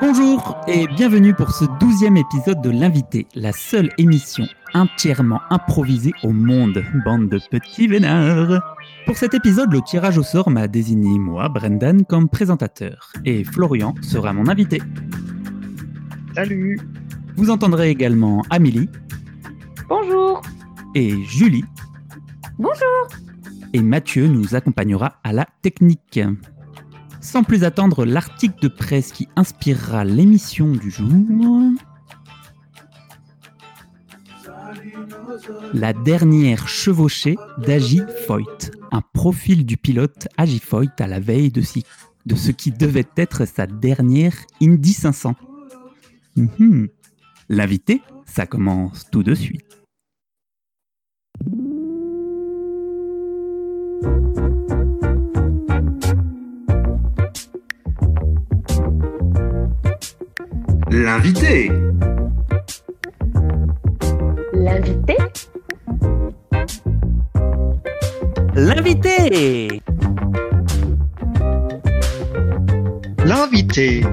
Bonjour et bienvenue pour ce douzième épisode de L'invité, la seule émission entièrement improvisée au monde, bande de petits vénards. Pour cet épisode, le tirage au sort m'a désigné moi, Brendan, comme présentateur, et Florian sera mon invité. Salut Vous entendrez également Amélie. Bonjour Et Julie. Bonjour Et Mathieu nous accompagnera à la technique. Sans plus attendre l'article de presse qui inspirera l'émission du jour. La dernière chevauchée d'Agi Foyt, un profil du pilote Agi Foyt à la veille de, ce qui devait être sa dernière Indy 500. Mhm. L'invité, ça commence tout de suite. L'invité. L'invité L'invité L'invité.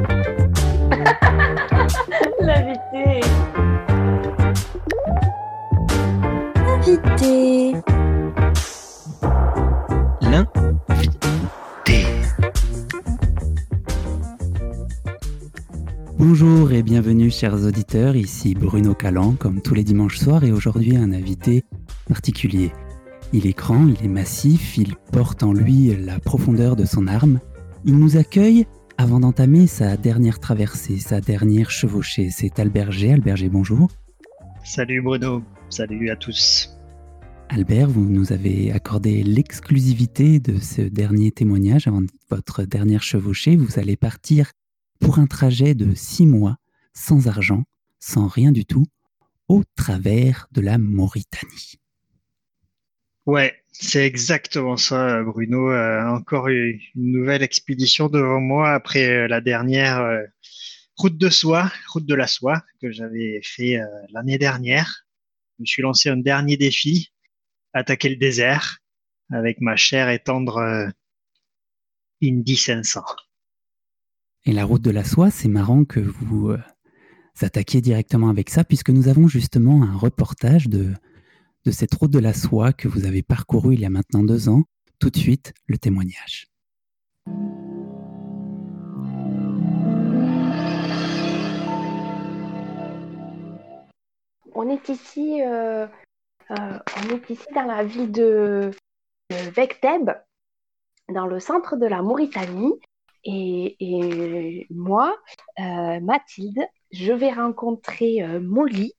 L'invité Invité. Bonjour et bienvenue chers auditeurs, ici Bruno Calan comme tous les dimanches soirs et aujourd'hui un invité particulier. Il est grand, il est massif, il porte en lui la profondeur de son arme. Il nous accueille avant d'entamer sa dernière traversée, sa dernière chevauchée. C'est Albert G. Albert G, bonjour. Salut Bruno, salut à tous. Albert, vous nous avez accordé l'exclusivité de ce dernier témoignage avant votre dernière chevauchée. Vous allez partir pour un trajet de six mois, sans argent, sans rien du tout, au travers de la Mauritanie. Ouais, c'est exactement ça, Bruno. Euh, encore une nouvelle expédition devant moi après euh, la dernière euh, route de soie, route de la soie que j'avais fait l'année dernière. Je me suis lancé un dernier défi, attaquer le désert avec ma chère et tendre Indy 500. Et la route de la soie, c'est marrant que vous euh, attaquiez directement avec ça, puisque nous avons justement un reportage de, de cette route de la soie que vous avez parcourue il y a maintenant deux ans. Tout de suite, le témoignage. On est ici, euh, euh, on est ici dans la ville de, de Vecteb, dans le centre de la Mauritanie. Et, moi, euh, Mathilde, je vais rencontrer euh, Molly.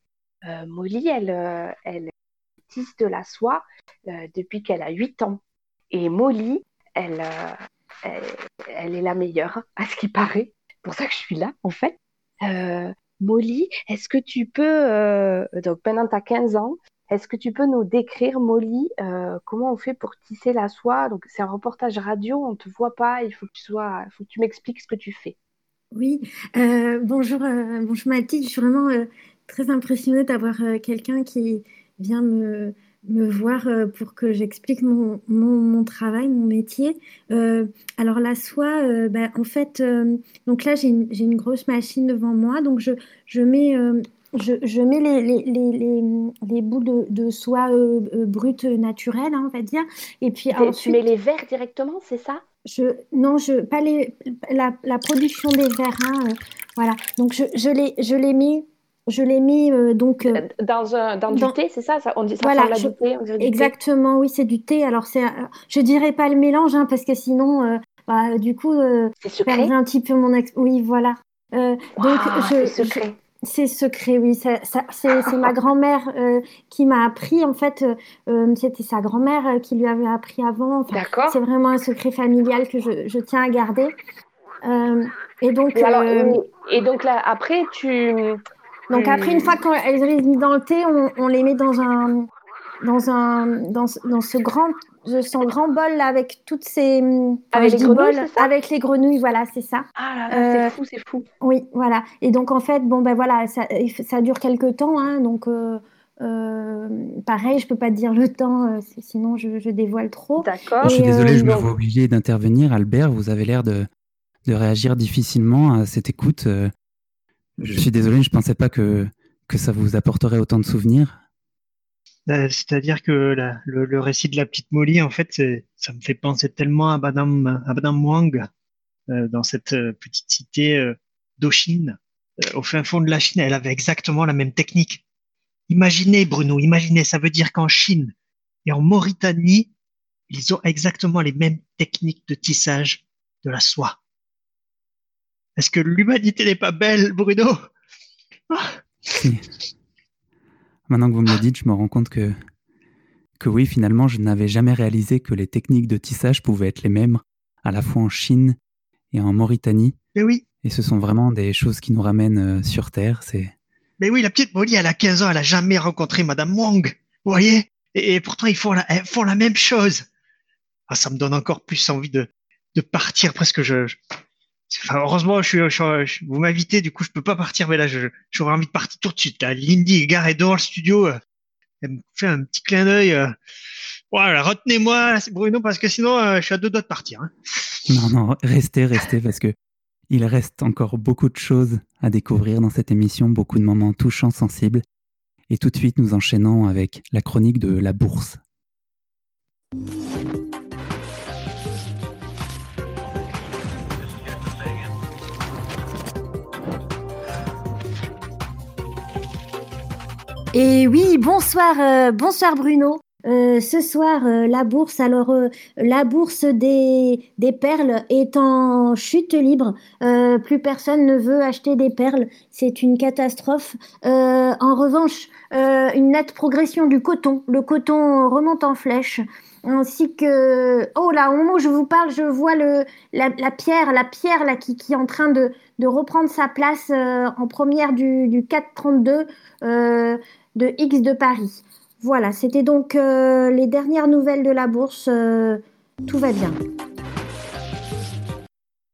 Euh, Molly, elle, elle tisse de la soie depuis qu'elle a 8 ans. Et Molly, elle, est la meilleure, à ce qui paraît. C'est pour ça que je suis là, en fait. Molly, est-ce que tu peux, euh, donc maintenant tu as 15 ans, est-ce que tu peux nous décrire, Molly, euh, comment on fait pour tisser la soie? C'est un reportage radio, on ne te voit pas, il faut que tu m'expliques ce que tu fais. Oui, euh, bonjour, euh, bonjour Mathilde. Je suis vraiment très impressionnée d'avoir quelqu'un qui vient me, voir pour que j'explique mon, travail, mon métier. Alors la soie, bah, en fait, donc là j'ai une, grosse machine devant moi, donc je, mets, je, je mets les, les, les, les, bouts de, de soie euh, euh, brute naturelle, hein, on va dire, et puis Tu ensuite. mets les verres directement, c'est ça? Je, non, je, pas les, la, la production des verres, hein, euh, voilà. Donc je, je les, je les mets, je les mets euh, donc euh, Dans un, dans du dans, thé, c'est ça? Ça, on dit, ça voilà, à je, du thé, on dirait du thé. exactement, oui, c'est du thé. Alors c'est, euh, je dirais pas le mélange, hein, parce que sinon, bah, du coup, C'est je un petit peu mon ex. Oui, voilà. Euh, donc Waouh, je, je. C'est secret, oui. Ça, ça, c'est, c'est ma grand-mère euh, qui m'a appris. En fait, euh, euh, c'était sa grand-mère qui lui avait appris avant. Enfin, D'accord. c'est vraiment un secret familial que je, je tiens à garder. Euh, et donc, Et alors, et, et donc là, après, tu, donc après, une fois qu'elles sont dans le thé, on, on les met dans un, dans un, dans, ce- dans ce grand, ce grand bol là avec toutes ces, enfin, avec les grenouilles, bol avec les grenouilles, voilà, c'est ça. Ah là là, c'est Euh, fou, c'est fou. oui, voilà. Et donc en fait, bon ben voilà, ça, ça dure quelques temps, hein, donc euh, pareil, je peux pas dire le temps, sinon je, dévoile trop. D'accord. Je suis désolé, je me vois obligé d'intervenir. Albert, vous avez l'air de, de, réagir difficilement à cette écoute. je suis désolé, je pensais pas que, que ça vous apporterait autant de souvenirs. Euh, c'est-à-dire que le, récit de la petite Molly, en fait, ça me fait penser tellement à Madame, à Wang euh, dans cette euh, petite cité d'Ochine, au fin fond de la Chine. Elle avait exactement la même technique. Imaginez, Bruno, imaginez, ça veut dire qu'en Chine et en Mauritanie, ils ont exactement les mêmes techniques de tissage de la soie. Est-ce que l'humanité n'est pas belle, Bruno? Ah Maintenant que vous me le dites, je me rends compte que, que oui, finalement, je n'avais jamais réalisé que les techniques de tissage pouvaient être les mêmes à la fois en Chine et en Mauritanie. Mais oui. Et ce sont vraiment des choses qui nous ramènent euh, sur Terre. C'est. Mais oui, la petite Molly, elle a 15 ans, elle a jamais rencontré Madame Wang. Vous voyez? Et, pourtant, ils font la, font la même chose. Ah, ça me donne encore plus envie de, de partir presque. Je, heureusement, je suis, vous m'invitez, du coup, je peux pas partir, mais là, j'aurais envie de partir tout de suite. Lindy est garée dans le studio. Euh, elle me fait un petit clin d'œil. voilà, euh. retenez-moi, Bruno, parce que sinon, euh, je suis à deux doigts de partir. Hein. Non, non, restez, restez, parce que il reste encore beaucoup de choses à découvrir dans cette émission, beaucoup de moments touchants, sensibles. Et tout de suite, nous enchaînons avec la chronique de la bourse. Et oui, bonsoir, euh, bonsoir Bruno. Euh, ce soir, euh, la bourse, alors la bourse des, perles est en chute libre. plus personne ne veut acheter des perles. C'est une catastrophe. en revanche, une nette progression du coton. Le coton remonte en flèche ainsi que oh là au moment où je vous parle je vois la, pierre la pierre qui, est en train de, reprendre sa place en première du, du 432 euh, de X de Paris. Voilà, c'était donc euh, les dernières nouvelles de la bourse. Euh, tout va bien.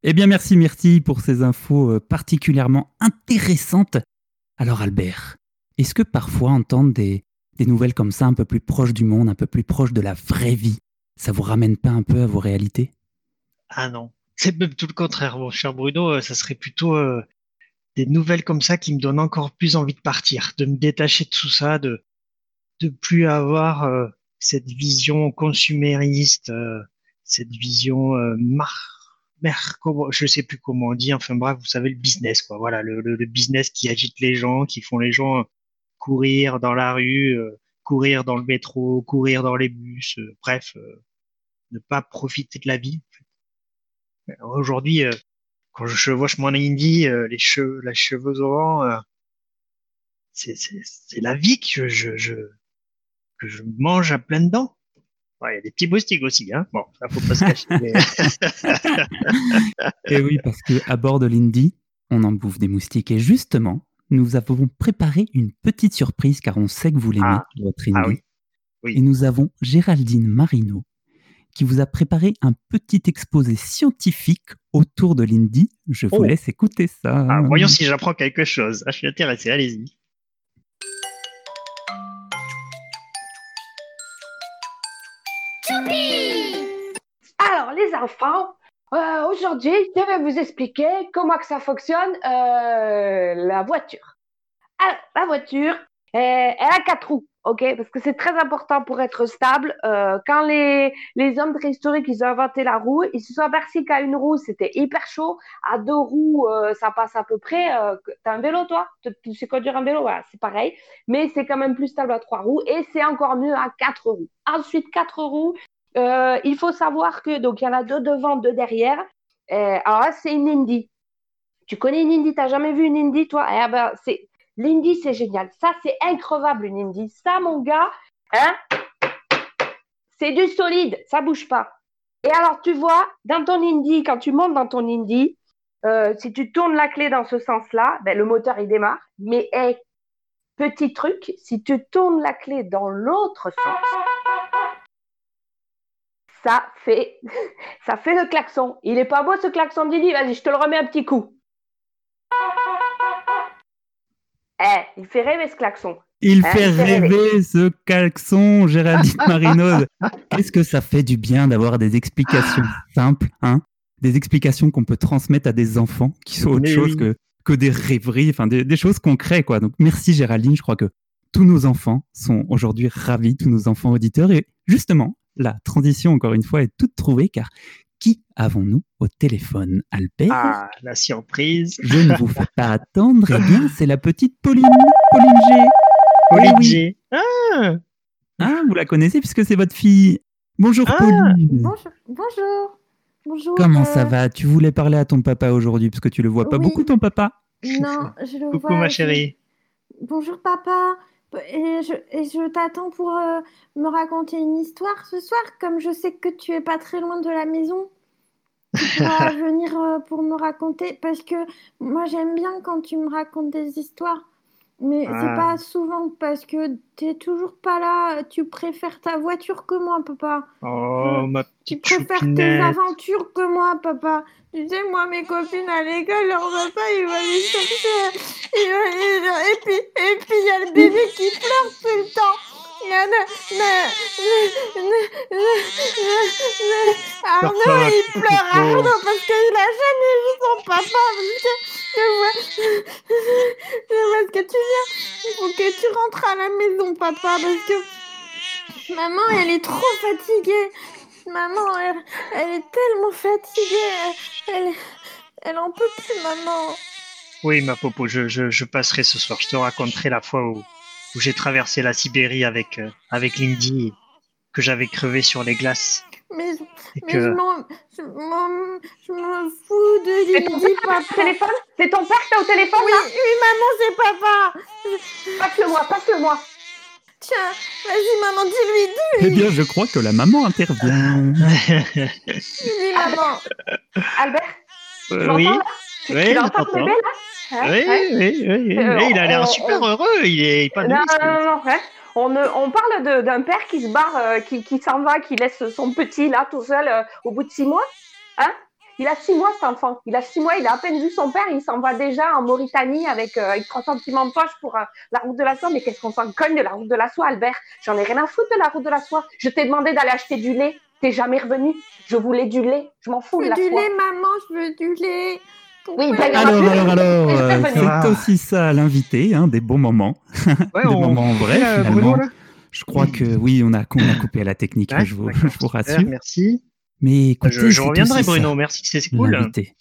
Eh bien, merci Myrtille pour ces infos euh, particulièrement intéressantes. Alors Albert, est-ce que parfois entendre des, des nouvelles comme ça, un peu plus proches du monde, un peu plus proches de la vraie vie, ça vous ramène pas un peu à vos réalités? Ah non, c'est même tout le contraire, mon cher Bruno, ça serait plutôt des nouvelles comme ça qui me donnent encore plus envie de partir, de me détacher de tout ça, de de plus avoir euh, cette vision consumériste, euh, cette vision euh, mar, mer, je sais plus comment on dit, enfin bref, vous savez le business quoi, voilà le, le, business qui agite les gens, qui font les gens courir dans la rue, courir dans le métro, courir dans les bus, bref, ne pas profiter de la vie. Aujourd'hui, quand je chevauche mon indie, euh, les cheveux, la cheveux au vent, euh, c'est la vie que je, je, que je mange à pleines dents. Il y a des petits moustiques aussi, hein. Bon, ça faut pas se cacher. Et oui, parce que à bord de l'Indy, on en bouffe des moustiques. Et justement, nous avons préparé une petite surprise car on sait que vous l'aimez, ah. votre Indy. Ah oui. Oui. Et nous avons Géraldine Marino qui vous a préparé un petit exposé scientifique autour de l'Indie. Je vous oh. laisse écouter ça. Ah, voyons si j'apprends quelque chose. Ah, je suis intéressé, allez-y. Alors, les enfants, euh, aujourd'hui, je vais vous expliquer comment que ça fonctionne euh, la voiture. Alors, la voiture, elle a quatre roues. OK, parce que c'est très important pour être stable. Euh, quand les, les hommes préhistoriques, ils ont inventé la roue, ils se sont aperçus qu'à une roue, c'était hyper chaud. À deux roues, euh, ça passe à peu près. Euh, T'as un vélo, toi? Tu sais conduire un vélo? Voilà, c'est pareil. Mais c'est quand même plus stable à trois roues et c'est encore mieux à quatre roues. Ensuite, quatre roues, il faut savoir que, donc, il y en a deux devant, deux derrière. Alors c'est une Indy. Tu connais une Indy? T'as jamais vu une Indy, toi? Eh ben, c'est L'Indie, c'est génial. Ça, c'est increvable, une Indie. Ça, mon gars, hein, c'est du solide. Ça bouge pas. Et alors, tu vois, dans ton Indie, quand tu montes dans ton Indie, euh, si tu tournes la clé dans ce sens-là, ben, le moteur, il démarre. Mais, petit truc, si tu tournes la clé dans l'autre sens, ça fait, ça fait le klaxon. Il est pas beau ce klaxon Didi? Vas-y, je te le remets un petit coup. Eh, il fait rêver ce klaxon. Il fait rêver ce caleçon, Géraldine Marinoz. Qu'est-ce que ça fait du bien d'avoir des explications simples, hein? Des explications qu'on peut transmettre à des enfants qui sont autre chose que, que des rêveries, enfin des, des choses concrètes, quoi. Donc merci Géraldine, je crois que tous nos enfants sont aujourd'hui ravis, tous nos enfants auditeurs. Et justement, la transition, encore une fois, est toute trouvée car qui avons-nous au téléphone, Albert? Ah, la surprise. Je ne vous fais pas attendre. Eh bien, c'est la petite Pauline, Pauline G. Pauline oui. G. Ah, Ah, vous la connaissez puisque c'est votre fille. Bonjour Ah. Pauline. Bonjour. Bonjour. Bonjour. Comment euh, ça va? Tu voulais parler à ton papa aujourd'hui parce que tu le vois pas Oui. beaucoup ton papa? Non, je le coucou vois. ma je- chérie. Bonjour papa. Et je, et je t'attends pour euh, me raconter une histoire ce soir, comme je sais que tu es pas très loin de la maison. Tu pourras venir euh, pour me raconter, parce que moi j'aime bien quand tu me racontes des histoires, mais Ah. c'est pas souvent parce que t'es toujours pas là. Tu préfères ta voiture que moi, papa. Oh, ma Tu préfères tes aventures que moi, papa. Tu sais, moi, mes copines à l'école, leur papa, il va les chercher. Il va les- Et puis, et puis, il y a le bébé qui pleure tout le temps. Arnaud, il pleure. Arnaud, parce qu'il a jamais vu son papa. Parce que, je vois, je vois ce que tu viens. Il faut que tu rentres à la maison, papa, parce que maman, elle est trop fatiguée. Maman, elle, elle est tellement fatiguée. Elle, elle, elle en peut plus, maman. Oui, ma popo, je, je, je passerai ce soir. Je te raconterai la fois où, où j'ai traversé la Sibérie avec, euh, avec Lindy, que j'avais crevé sur les glaces. Mais, mais que... je m'en fous de C'est ton Lindy, papa. téléphone? C'est ton père qui a au téléphone Oui, là? oui, maman, c'est papa. Passe-le-moi, passe-le-moi. Tiens, vas-y, maman, dis-lui, Eh dis-lui. bien, je crois que la maman intervient. Dis-lui, maman. Albert, tu oui, là? Oui, bébé là Hein, oui, hein oui, oui, oui. Euh, Oui, il a l'air on- super on- heureux. Il est épanoui. Non, non, non, non, hein. On, ne- on parle de- d'un père qui se barre, euh, qui, qui s'en va, qui laisse son petit là tout seul euh, au bout de six mois. Hein il a six mois cet enfant. Il a six mois, il a à peine vu son père. Il s'en va déjà en Mauritanie avec, euh, avec 3 sentiments de poche pour euh, la route de la soie. Mais qu'est-ce qu'on s'en cogne de la route de la soie, Albert? J'en ai rien à foutre de la route de la soie. Je t'ai demandé d'aller acheter du lait. T'es jamais revenu. Je voulais du lait. Je m'en fous Je de veux la du soie. lait, maman, je veux du lait. Oui, Alors, alors, alors, euh, c'est aussi ça l'invité, hein, des bons moments. Ouais, des on- moments vrais, Euh, finalement. Bruno, Je crois que oui, on a, on a coupé à la technique, Ouais, je, vous, d'accord, je vous super, rassure. Merci. Mais écoutez, Je, reviendrai, ça, Bruno. Merci, c'est c'est cool. l'invité.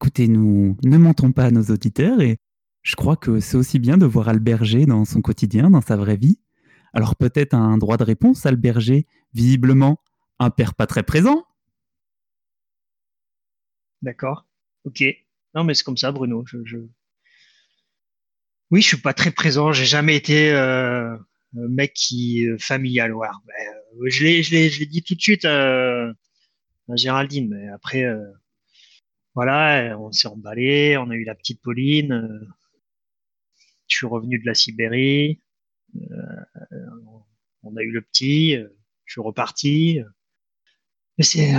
Écoutez, nous ne mentons pas à nos auditeurs et je crois que c'est aussi bien de voir Albert G dans son quotidien, dans sa vraie vie. Alors peut-être un droit de réponse, Albert G, visiblement un père pas très présent. D'accord. Ok. Non, mais c'est comme ça, Bruno. Je, je... Oui, je suis pas très présent. J'ai jamais été euh, mec qui euh, familial. Euh, je l'ai, dit tout de suite euh, à Géraldine. Mais après, voilà, on s'est emballé. On a eu la petite Pauline. je suis revenu de la Sibérie. on a eu le petit. je suis reparti. Mais c'est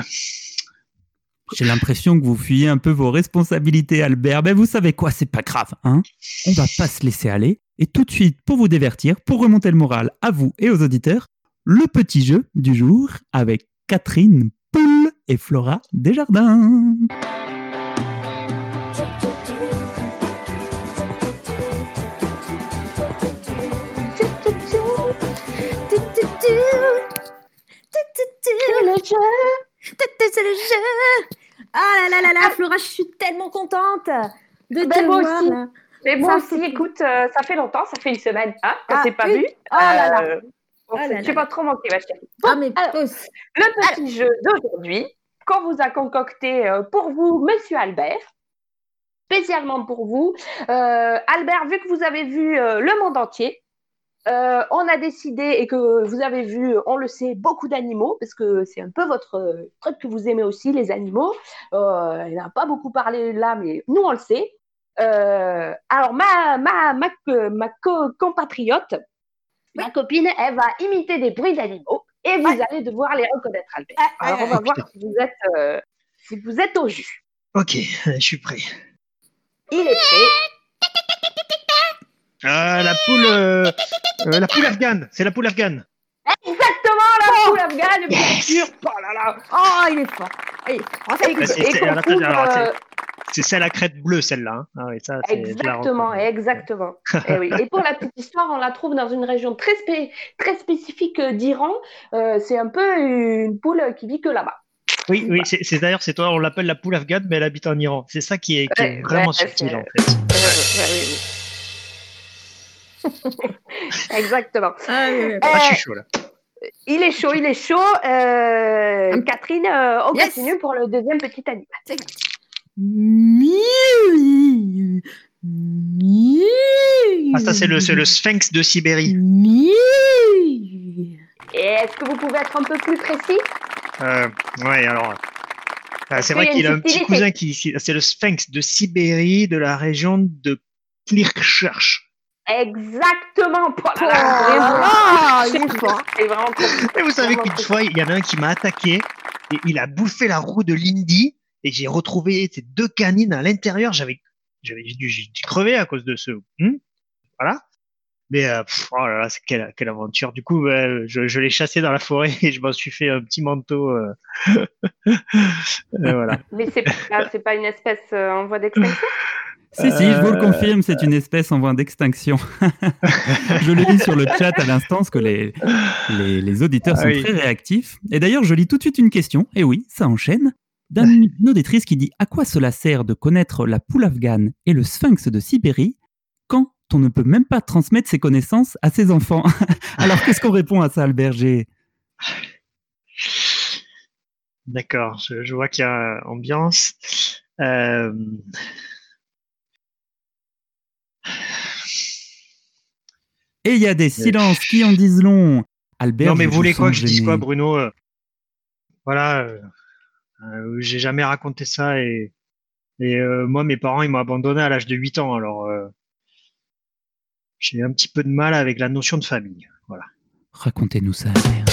J'ai l'impression que vous fuyez un peu vos responsabilités, Albert. Ben vous savez quoi, c'est pas grave, hein On va pas se laisser aller. Et tout de suite, pour vous divertir, pour remonter le moral à vous et aux auditeurs, le petit jeu du jour avec Catherine Poul et Flora Desjardins. Tu. Le jeu. C'est le jeu. Ah là là là là, Flora, je suis tellement contente de Ben, te moi voir aussi. Mais moi aussi, écoute, euh, ça fait longtemps, ça fait une semaine, hein, qu'on Ah, s'est pas vu. Oh là là. Euh, on Oh là tu là. vas trop manquer, ma chérie. Ah mais alors. Le petit jeu d'aujourd'hui, qu'on vous a concocté euh, pour vous, Monsieur Albert, spécialement pour vous. Euh, Albert, vu que vous avez vu euh, le monde entier, euh, on a décidé, et que vous avez vu, on le sait, beaucoup d'animaux, parce que c'est un peu votre euh, truc que vous aimez aussi, les animaux. Euh, il n'a pas beaucoup parlé là, mais nous, on le sait. Euh, alors, ma, ma, ma, ma co- compatriote, ma copine, elle va imiter des bruits d'animaux et vous allez devoir les reconnaître, Albert. Ah, Alors, on ah, va voir si vous êtes, euh, si vous êtes au jus. ok. Je suis prêt. Il est prêt. La poule, la poule afghane. C'est la poule afghane. Exactement, la oh poule afghane, bien sûr. Oh là là. Oh, il est fort. c'est celle à crête bleue, celle-là. Hein. Ah exactement, exactement. et, oui. et, pour la petite histoire, on la trouve dans une région très, très spécifique d'Iran. c'est un peu une poule qui vit que là-bas. Oui, oui, c'est d'ailleurs, c'est toi, on l'appelle la poule afghane, mais elle habite en Iran. C'est ça qui est, vraiment subtil, en fait. Exactement. Ah, ah, je suis chaud là. Il est chaud, il est chaud. Euh, Catherine, euh, on continue pour le deuxième petit animal. Ah, ça, c'est le, le sphinx de Sibérie. Est-ce que vous pouvez être un peu plus précis? Euh, Ouais, alors. Euh, c'est vrai qu'il a un petit cousin qui. C'est le sphinx de Sibérie, de la région de Kirchherch. Exactement. Ah, et vous savez qu'une fois, il y en a un qui m'a attaqué et il a bouffé la roue de Lindy et j'ai retrouvé ces deux canines à l'intérieur. J'avais, j'avais dû, crever à cause de ce. Hmm, voilà. Mais euh, oh là là, quelle, quelle, aventure. Du coup, je, l'ai chassé dans la forêt et je m'en suis fait un petit manteau. Euh. voilà. Mais c'est pas, pas une espèce euh, en voie d'extinction? Si, si, je vous le confirme, c'est une espèce en voie d'extinction. je le lis sur le chat à l'instant, parce que les, les, auditeurs sont très réactifs. Et d'ailleurs, je lis tout de suite une question, et oui, ça enchaîne, d'une auditrice qui dit À quoi cela sert de connaître la poule afghane et le sphinx de Sibérie quand on ne peut même pas transmettre ses connaissances à ses enfants? Alors, qu'est-ce qu'on répond à ça, Albert G? D'accord, je, vois qu'il y a ambiance. Euh... Et il y a des silences qui en disent long. Albert. Non, mais vous voulez quoi que je dise quoi, Bruno euh, Voilà, euh, euh, j'ai jamais raconté ça et, et moi, mes parents, ils m'ont abandonné à l'âge de 8 ans. Alors, j'ai un petit peu de mal avec la notion de famille. Voilà. Racontez-nous ça, Albert.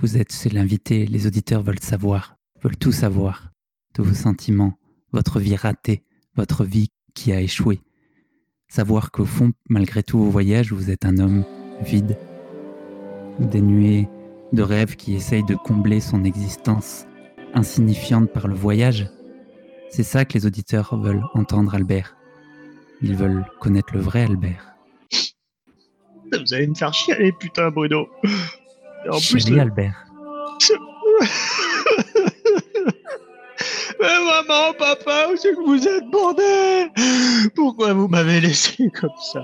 Vous êtes c'est l'invité, les auditeurs veulent savoir, veulent tout savoir de vos sentiments, votre vie ratée, votre vie qui a échoué. Savoir qu'au fond, malgré tout vos voyages, vous êtes un homme vide, dénué de rêves qui essaye de combler son existence insignifiante par le voyage. C'est ça que les auditeurs veulent entendre, Albert. Ils veulent connaître le vrai Albert. Vous allez me faire chialer, putain, Bruno. en plus, Albert. Mais maman, papa, où c'est que vous êtes, bordel Pourquoi vous m'avez laissé comme ça?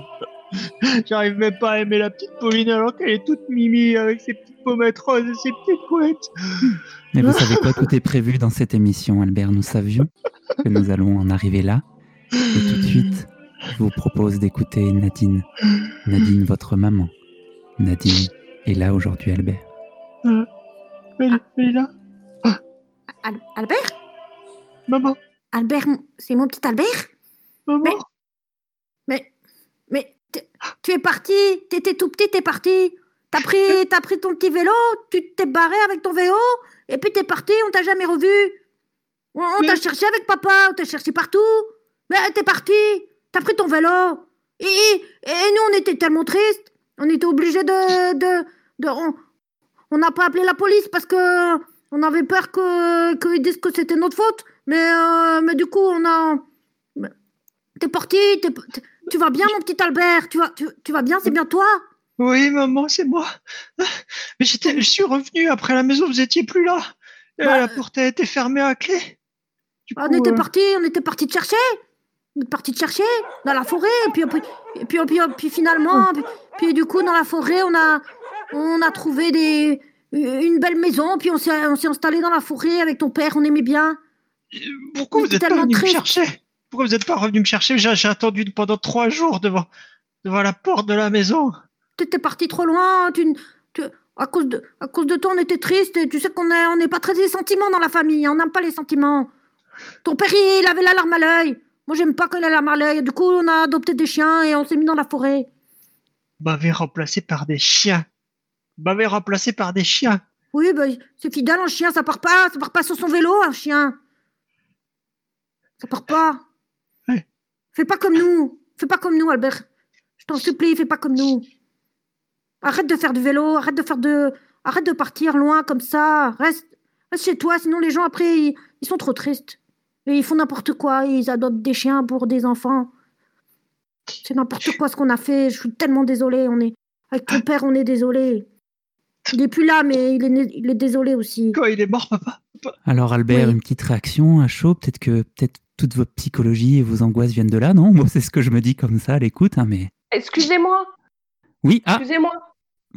J'arrive même pas à aimer la petite Pauline alors qu'elle est toute mimi avec ses petites pommettes roses et ses petites couettes. Mais vous savez quoi, tout est prévu dans cette émission, Albert. Nous savions que nous allons en arriver là. Et tout de suite, je vous propose d'écouter Nadine. Nadine, votre maman. Nadine est là aujourd'hui, Albert. Euh, elle, est là? Albert? Maman. Albert, c'est mon petit Albert? Maman. Mais, mais, tu es parti, t'étais tout petit, t'es parti. T'as pris, as pris ton petit vélo, tu t'es barré avec ton vélo, et puis t'es parti, on t'a jamais revu. On, t'a cherché avec papa, on t'a cherché partout. Mais t'es parti, t'as pris ton vélo. Et, et, nous, on était tellement tristes. On était obligés de. de, de on n'a pas appelé la police parce que on avait peur qu'ils disent que c'était notre faute. Mais, euh, mais du coup, on a. T'es parti, tu vas bien, mon petit Albert Tu vas, tu, vas bien, c'est bien toi? Oui, maman, c'est moi. Mais j'étais, je suis revenu après la maison, vous étiez plus là. Euh, bah, la porte a été fermée à clé. on était euh, parti, on était parti te chercher. On est parti te chercher dans la forêt, et puis, et puis, puis, puis, finalement, puis, du coup, dans la forêt, on a, on a trouvé des, une belle maison, puis on s'est, on s'est installé dans la forêt avec ton père, on aimait bien. Pourquoi vous n'êtes pas venu me chercher? Pourquoi vous n'êtes pas revenu me chercher? J'ai attendu pendant trois jours devant, devant la porte de la maison. Tu étais parti trop loin. Tu, à, cause de, à cause de toi, on était triste. Et tu sais qu'on n'est on est pas très des sentiments dans la famille. On n'aime pas les sentiments. Ton père, il avait la larme à l'œil. Moi, j'aime pas ait la larme à l'œil. Du coup, on a adopté des chiens et on s'est mis dans la forêt. M'avait remplacé par des chiens. M'avait remplacé par des chiens. Oui, bah, c'est fidèle, un chien, ça part pas, ça part pas sur son vélo, un chien. Ça part pas. Fais pas comme nous. Fais pas comme nous, Albert. Je t'en supplie, fais pas comme nous. Arrête de faire du vélo, arrête de faire de. Arrête de partir loin comme ça. Reste, reste chez toi, sinon les gens après, ils, ils sont trop tristes. Et ils font n'importe quoi, ils adoptent des chiens pour des enfants. C'est n'importe quoi ce qu'on a fait. Je suis tellement désolée. On est avec ton père, on est désolé. Il est plus là, mais il est, né- il est désolé aussi. Quoi, il est mort, papa? Alors Albert, Oui. une petite réaction à chaud, peut-être que peut-être toute votre psychologie et vos angoisses viennent de là, non? Moi, c'est ce que je me dis comme ça à l'écoute, hein, mais... Excusez-moi, Oui, ah, excusez-moi.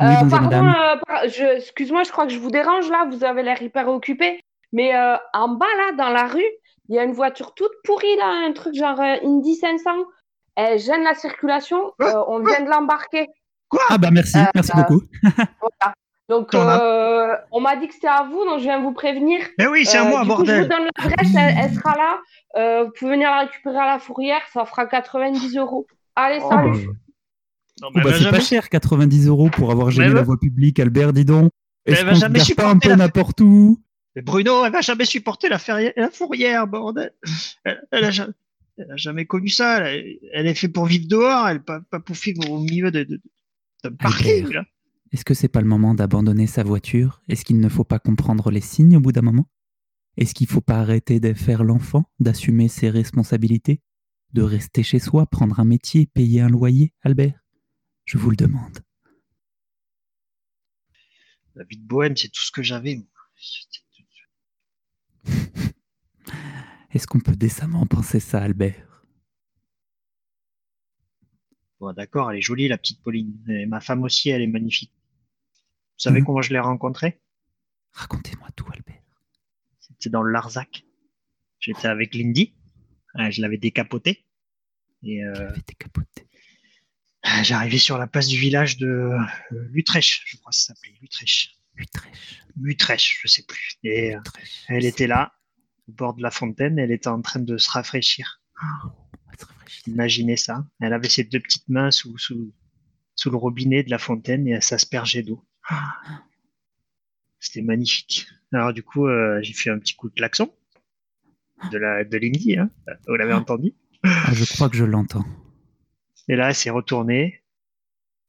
oui, Euh, pardon, euh, par- je- excuse-moi, je crois que je vous dérange là, vous avez l'air hyper occupé. Mais euh, en bas là, dans la rue, il y a une voiture toute pourrie là, un truc genre euh, Indy 500. Elle gêne la circulation, Quoi euh, on vient de l'embarquer. Ah bah merci, Euh, merci euh, beaucoup. Voilà. Donc euh, on m'a dit que c'était à vous, donc je viens vous prévenir. Mais oui, c'est à Euh, moi, coup, je vous bordel. donne l'adresse, elle, elle sera là. Euh, vous pouvez venir la récupérer à la fourrière, ça fera 90 euros. Allez, Oh, salut. bah, Oh, bah, elle va c'est pas jamais- cher, 90 euros pour avoir gêné Mais la voie publique, Albert, dis donc. Est-ce elle va qu'on se jamais gare pas un supporter peu la- n'importe où? Mais Bruno, elle va jamais supporter la, ferrière- la fourrière, bordel. Elle, elle a jamais, elle a jamais connu ça. Elle, elle est faite pour vivre dehors, elle pas, pas pour vivre au milieu de, de, d'un parking. Là. Est-ce que c'est pas le moment d'abandonner sa voiture? Est-ce qu'il ne faut pas comprendre les signes au bout d'un moment? Est-ce qu'il faut pas arrêter de faire l'enfant, d'assumer ses responsabilités, de rester chez soi, prendre un métier, payer un loyer, Albert Je vous le demande. La vie de bohème, c'est tout ce que j'avais. Est-ce qu'on peut décemment penser ça, Albert? Bon, d'accord, elle est jolie, la petite Pauline. Et ma femme aussi, elle est magnifique. Vous savez Mhm. comment je l'ai rencontrée Racontez-moi tout, Albert. C'était dans le Larzac. J'étais avec Lindy. Euh, Je l'avais. Et Tu euh, décapoté. j'arrivais sur la place du village de euh, Lutrèche, je crois que ça s'appelait Lutrèche. Utrecht. Lutrèche, je sais plus. Et euh, Utrecht. elle était là, au bord de la fontaine, elle était en train de se rafraîchir. Se rafraîchit. Imaginez ça. Elle avait ses deux petites mains sous, sous, sous le robinet de la fontaine et elle s'aspergeait d'eau. C'était magnifique. Alors du coup, euh, j'ai fait un petit coup de klaxon de la de Lindy, hein. vous l'avez entendu? Ah, je crois que je l'entends. Et là, elle s'est retournée.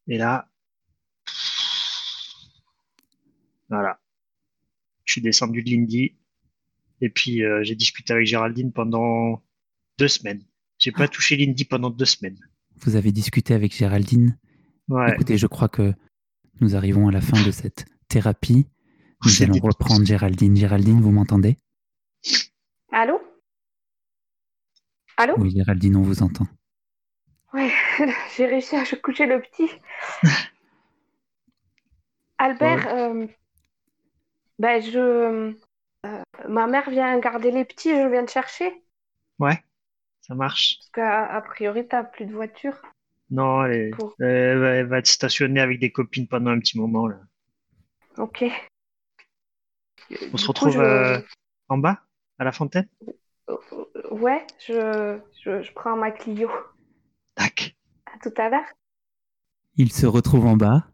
Et là, voilà. Je suis descendu de Lindy. Et puis, euh, j'ai discuté avec Géraldine pendant deux semaines. J'ai pas touché Lindy pendant deux semaines. Vous avez discuté avec Géraldine? Ouais. Écoutez, je crois que nous arrivons à la fin de cette thérapie. Nous allons reprendre Géraldine. Géraldine, vous m'entendez? Allô? Allô? Oui, Géraldine, on vous entend. Ouais, j'ai réussi à coucher le petit. Albert, euh, ben je, euh, ma mère vient garder les petits, je viens te chercher. Ouais, ça marche. Parce qu'à a priori, t'as plus de voiture. Non, elle, est- Pour- elle va, elle va être stationnée avec des copines pendant un petit moment. Là. Ok. On se retrouve euh, en bas, à la fontaine? Ouais, je, je, je prends ma Clio. Tac. À tout à l'heure. Il se retrouve en bas.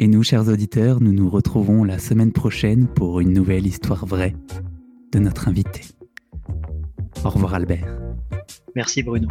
Et nous, chers auditeurs, nous nous retrouvons la semaine prochaine pour une nouvelle histoire vraie de notre invité. Au revoir Albert. Merci Bruno.